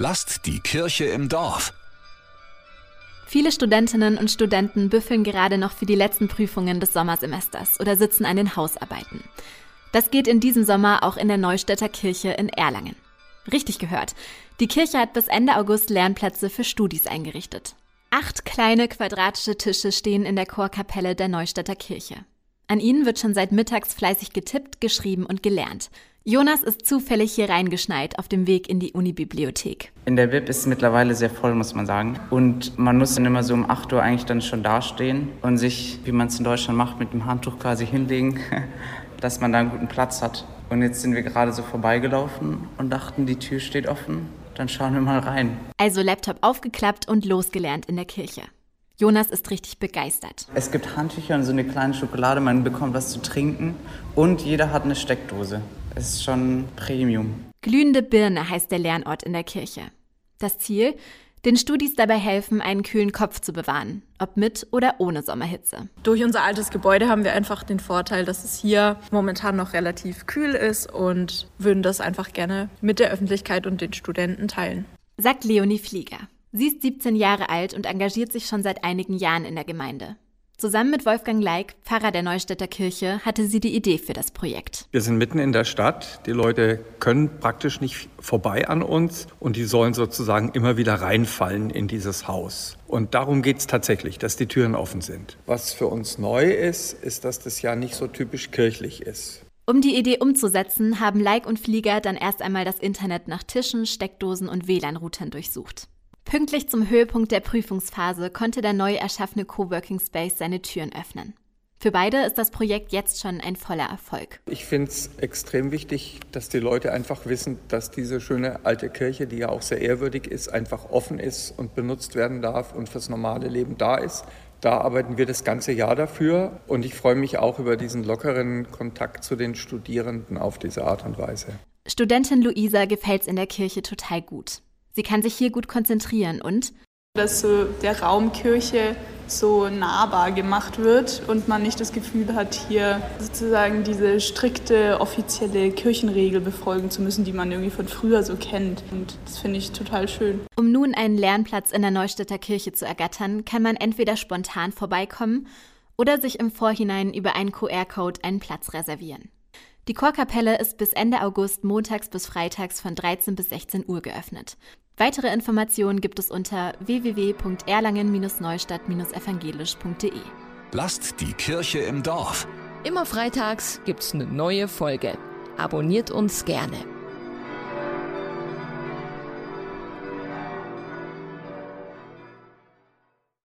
Lasst die Kirche im Dorf. Viele Studentinnen und Studenten büffeln gerade noch für die letzten Prüfungen des Sommersemesters oder sitzen an den Hausarbeiten. Das geht in diesem Sommer auch in der Neustädter Kirche in Erlangen. Richtig gehört. Die Kirche hat bis Ende August Lernplätze für Studis eingerichtet. Acht kleine quadratische Tische stehen in der Chorkapelle der Neustädter Kirche. An ihnen wird schon seit mittags fleißig getippt, geschrieben und gelernt. Jonas ist zufällig hier reingeschneit auf dem Weg in die Unibibliothek. In der Bib ist es mittlerweile sehr voll, muss man sagen. Und man muss dann immer so um 8 Uhr eigentlich dann schon dastehen und sich, wie man es in Deutschland macht, mit dem Handtuch quasi hinlegen, dass man da einen guten Platz hat. Und jetzt sind wir gerade so vorbeigelaufen und dachten, die Tür steht offen. Dann schauen wir mal rein. Also Laptop aufgeklappt und losgelernt in der Kirche. Jonas ist richtig begeistert. Es gibt Handtücher und so eine kleine Schokolade, man bekommt was zu trinken und jeder hat eine Steckdose. Ist schon Premium. Glühende Birne heißt der Lernort in der Kirche. Das Ziel? Den Studis dabei helfen, einen kühlen Kopf zu bewahren, ob mit oder ohne Sommerhitze. Durch unser altes Gebäude haben wir einfach den Vorteil, dass es hier momentan noch relativ kühl ist und würden das einfach gerne mit der Öffentlichkeit und den Studenten teilen. Sagt Leonie Flieger. Sie ist 17 Jahre alt und engagiert sich schon seit einigen Jahren in der Gemeinde. Zusammen mit Wolfgang Leik, Pfarrer der Neustädter Kirche, hatte sie die Idee für das Projekt. Wir sind mitten in der Stadt. Die Leute können praktisch nicht vorbei an uns und die sollen sozusagen immer wieder reinfallen in dieses Haus. Und darum geht es tatsächlich, dass die Türen offen sind. Was für uns neu ist, ist, dass das ja nicht so typisch kirchlich ist. Um die Idee umzusetzen, haben Leik und Flieger dann erst einmal das Internet nach Tischen, Steckdosen und WLAN-Routern durchsucht. Pünktlich zum Höhepunkt der Prüfungsphase konnte der neu erschaffene Coworking Space seine Türen öffnen. Für beide ist das Projekt jetzt schon ein voller Erfolg. Ich finde es extrem wichtig, dass die Leute einfach wissen, dass diese schöne alte Kirche, die ja auch sehr ehrwürdig ist, einfach offen ist und benutzt werden darf und fürs normale Leben da ist. Da arbeiten wir das ganze Jahr dafür und ich freue mich auch über diesen lockeren Kontakt zu den Studierenden auf diese Art und Weise. Studentin Luisa gefällt es in der Kirche total gut. Sie kann sich hier gut konzentrieren und dass so der Raum Kirche so nahbar gemacht wird und man nicht das Gefühl hat, hier sozusagen diese strikte offizielle Kirchenregel befolgen zu müssen, die man irgendwie von früher so kennt. Und das finde ich total schön. Um nun einen Lernplatz in der Neustädter Kirche zu ergattern, kann man entweder spontan vorbeikommen oder sich im Vorhinein über einen QR-Code einen Platz reservieren. Die Chorkapelle ist bis Ende August montags bis freitags von 13 bis 16 Uhr geöffnet. Weitere Informationen gibt es unter www.erlangen-neustadt-evangelisch.de. Lasst die Kirche im Dorf. Immer freitags gibt's eine neue Folge. Abonniert uns gerne.